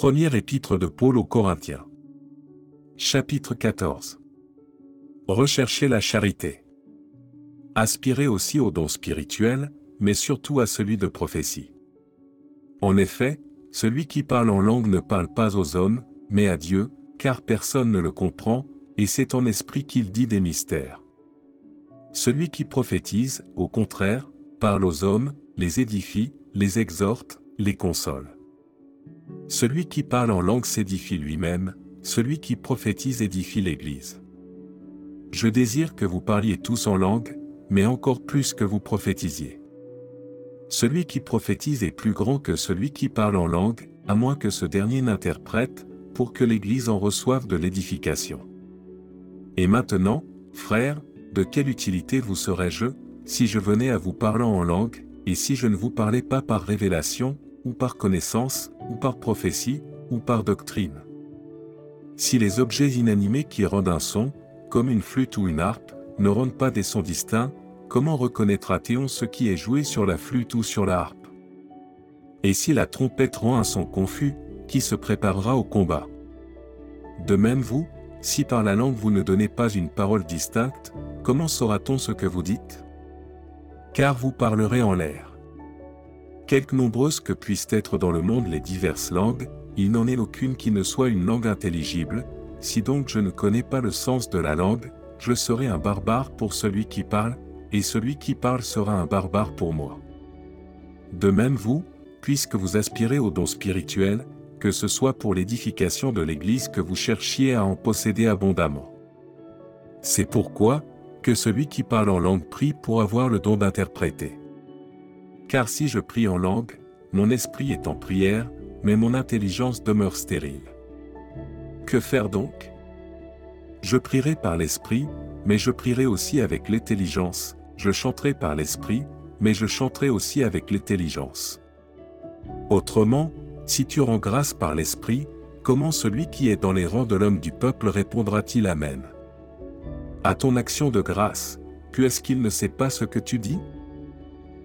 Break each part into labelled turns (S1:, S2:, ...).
S1: Première épître de Paul aux Corinthiens. Chapitre 14. Recherchez la charité. Aspirez aussi aux dons spirituels, mais surtout à celui de prophétie. En effet, celui qui parle en langue ne parle pas aux hommes, mais à Dieu, car personne ne le comprend, et c'est en esprit qu'il dit des mystères. Celui qui prophétise, au contraire, parle aux hommes, les édifie, les exhorte, les console. Celui qui parle en langue s'édifie lui-même, celui qui prophétise édifie l'Église. Je désire que vous parliez tous en langue, mais encore plus que vous prophétisiez. Celui qui prophétise est plus grand que celui qui parle en langue, à moins que ce dernier n'interprète, pour que l'Église en reçoive de l'édification. Et maintenant, frères, de quelle utilité vous serais-je, si je venais à vous parlant en langue, et si je ne vous parlais pas par révélation, ou par connaissance, ou par prophétie, ou par doctrine. Si les objets inanimés qui rendent un son, comme une flûte ou une harpe, ne rendent pas des sons distincts, comment reconnaîtra-t-on ce qui est joué sur la flûte ou sur la harpe? Et si la trompette rend un son confus, qui se préparera au combat? De même vous, si par la langue vous ne donnez pas une parole distincte, comment saura-t-on ce que vous dites? Car vous parlerez en l'air. Quelque nombreuses que puissent être dans le monde les diverses langues, il n'en est aucune qui ne soit une langue intelligible, si donc je ne connais pas le sens de la langue, je serai un barbare pour celui qui parle, et celui qui parle sera un barbare pour moi. De même vous, puisque vous aspirez aux dons spirituels, que ce soit pour l'édification de l'Église que vous cherchiez à en posséder abondamment. C'est pourquoi, que celui qui parle en langue prie pour avoir le don d'interpréter. Car si je prie en langue, mon esprit est en prière, mais mon intelligence demeure stérile. Que faire donc? Je prierai par l'esprit, mais je prierai aussi avec l'intelligence, je chanterai par l'esprit, mais je chanterai aussi avec l'intelligence. Autrement, si tu rends grâce par l'esprit, comment celui qui est dans les rangs de l'homme du peuple répondra-t-il Amen? À ton action de grâce, que est-ce qu'il ne sait pas ce que tu dis?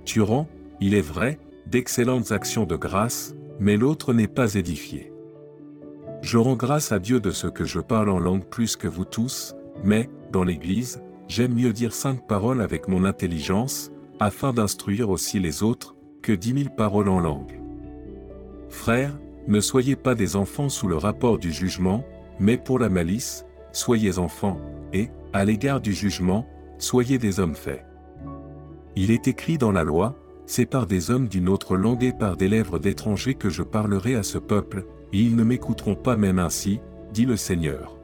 S1: Tu rends, il est vrai, d'excellentes actions de grâce, mais l'autre n'est pas édifié. Je rends grâce à Dieu de ce que je parle en langue plus que vous tous, mais, dans l'Église, j'aime mieux dire cinq paroles avec mon intelligence, afin d'instruire aussi les autres, que dix mille paroles en langue. Frères, ne soyez pas des enfants sous le rapport du jugement, mais pour la malice, soyez enfants, et, à l'égard du jugement, soyez des hommes faits. Il est écrit dans la loi, c'est par des hommes d'une autre langue et par des lèvres d'étrangers que je parlerai à ce peuple, et ils ne m'écouteront pas même ainsi, dit le Seigneur.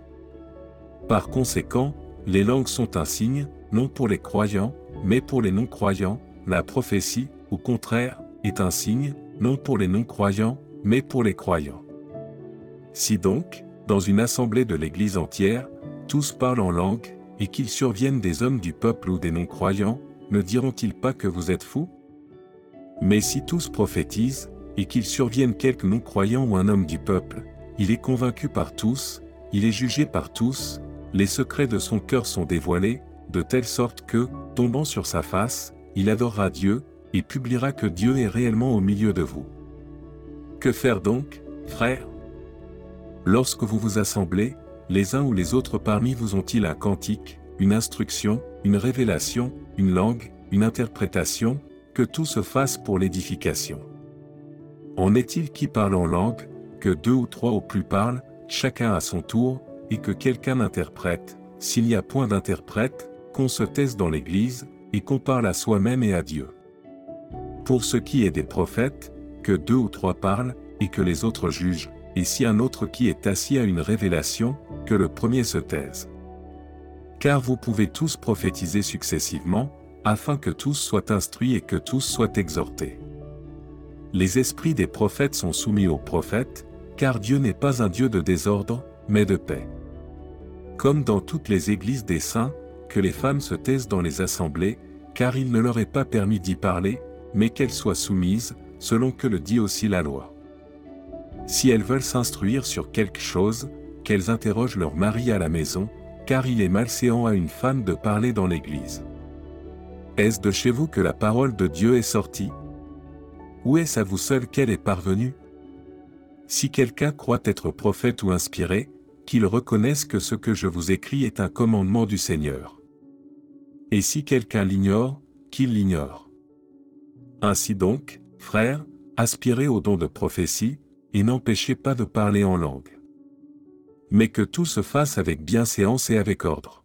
S1: Par conséquent, les langues sont un signe, non pour les croyants, mais pour les non-croyants, la prophétie, au contraire, est un signe, non pour les non-croyants, mais pour les croyants. Si donc, dans une assemblée de l'Église entière, tous parlent en langue, et qu'ils surviennent des hommes du peuple ou des non-croyants, ne diront-ils pas que vous êtes fous? Mais si tous prophétisent, et qu'il survienne quelque non-croyant ou un homme du peuple, il est convaincu par tous, il est jugé par tous, les secrets de son cœur sont dévoilés, de telle sorte que, tombant sur sa face, il adorera Dieu, et publiera que Dieu est réellement au milieu de vous. Que faire donc, frères Lorsque vous vous assemblez, les uns ou les autres parmi vous ont-ils un cantique, une instruction, une révélation, une langue, une interprétation, que tout se fasse pour l'édification. En est-il qui parle en langue, que deux ou trois au plus parlent, chacun à son tour, et que quelqu'un interprète, s'il n'y a point d'interprète, qu'on se taise dans l'Église, et qu'on parle à soi-même et à Dieu. Pour ce qui est des prophètes, que deux ou trois parlent, et que les autres jugent, et si un autre qui est assis à une révélation, que le premier se taise. Car vous pouvez tous prophétiser successivement, afin que tous soient instruits et que tous soient exhortés. Les esprits des prophètes sont soumis aux prophètes, car Dieu n'est pas un Dieu de désordre, mais de paix. Comme dans toutes les églises des saints, que les femmes se taisent dans les assemblées, car il ne leur est pas permis d'y parler, mais qu'elles soient soumises, selon que le dit aussi la loi. Si elles veulent s'instruire sur quelque chose, qu'elles interrogent leur mari à la maison, car il est malséant à une femme de parler dans l'église. Est-ce de chez vous que la parole de Dieu est sortie? Ou est-ce à vous seul qu'elle est parvenue? Si quelqu'un croit être prophète ou inspiré, qu'il reconnaisse que ce que je vous écris est un commandement du Seigneur. Et si quelqu'un l'ignore, qu'il l'ignore. Ainsi donc, frères, aspirez au don de prophétie, et n'empêchez pas de parler en langue. Mais que tout se fasse avec bienséance et avec ordre.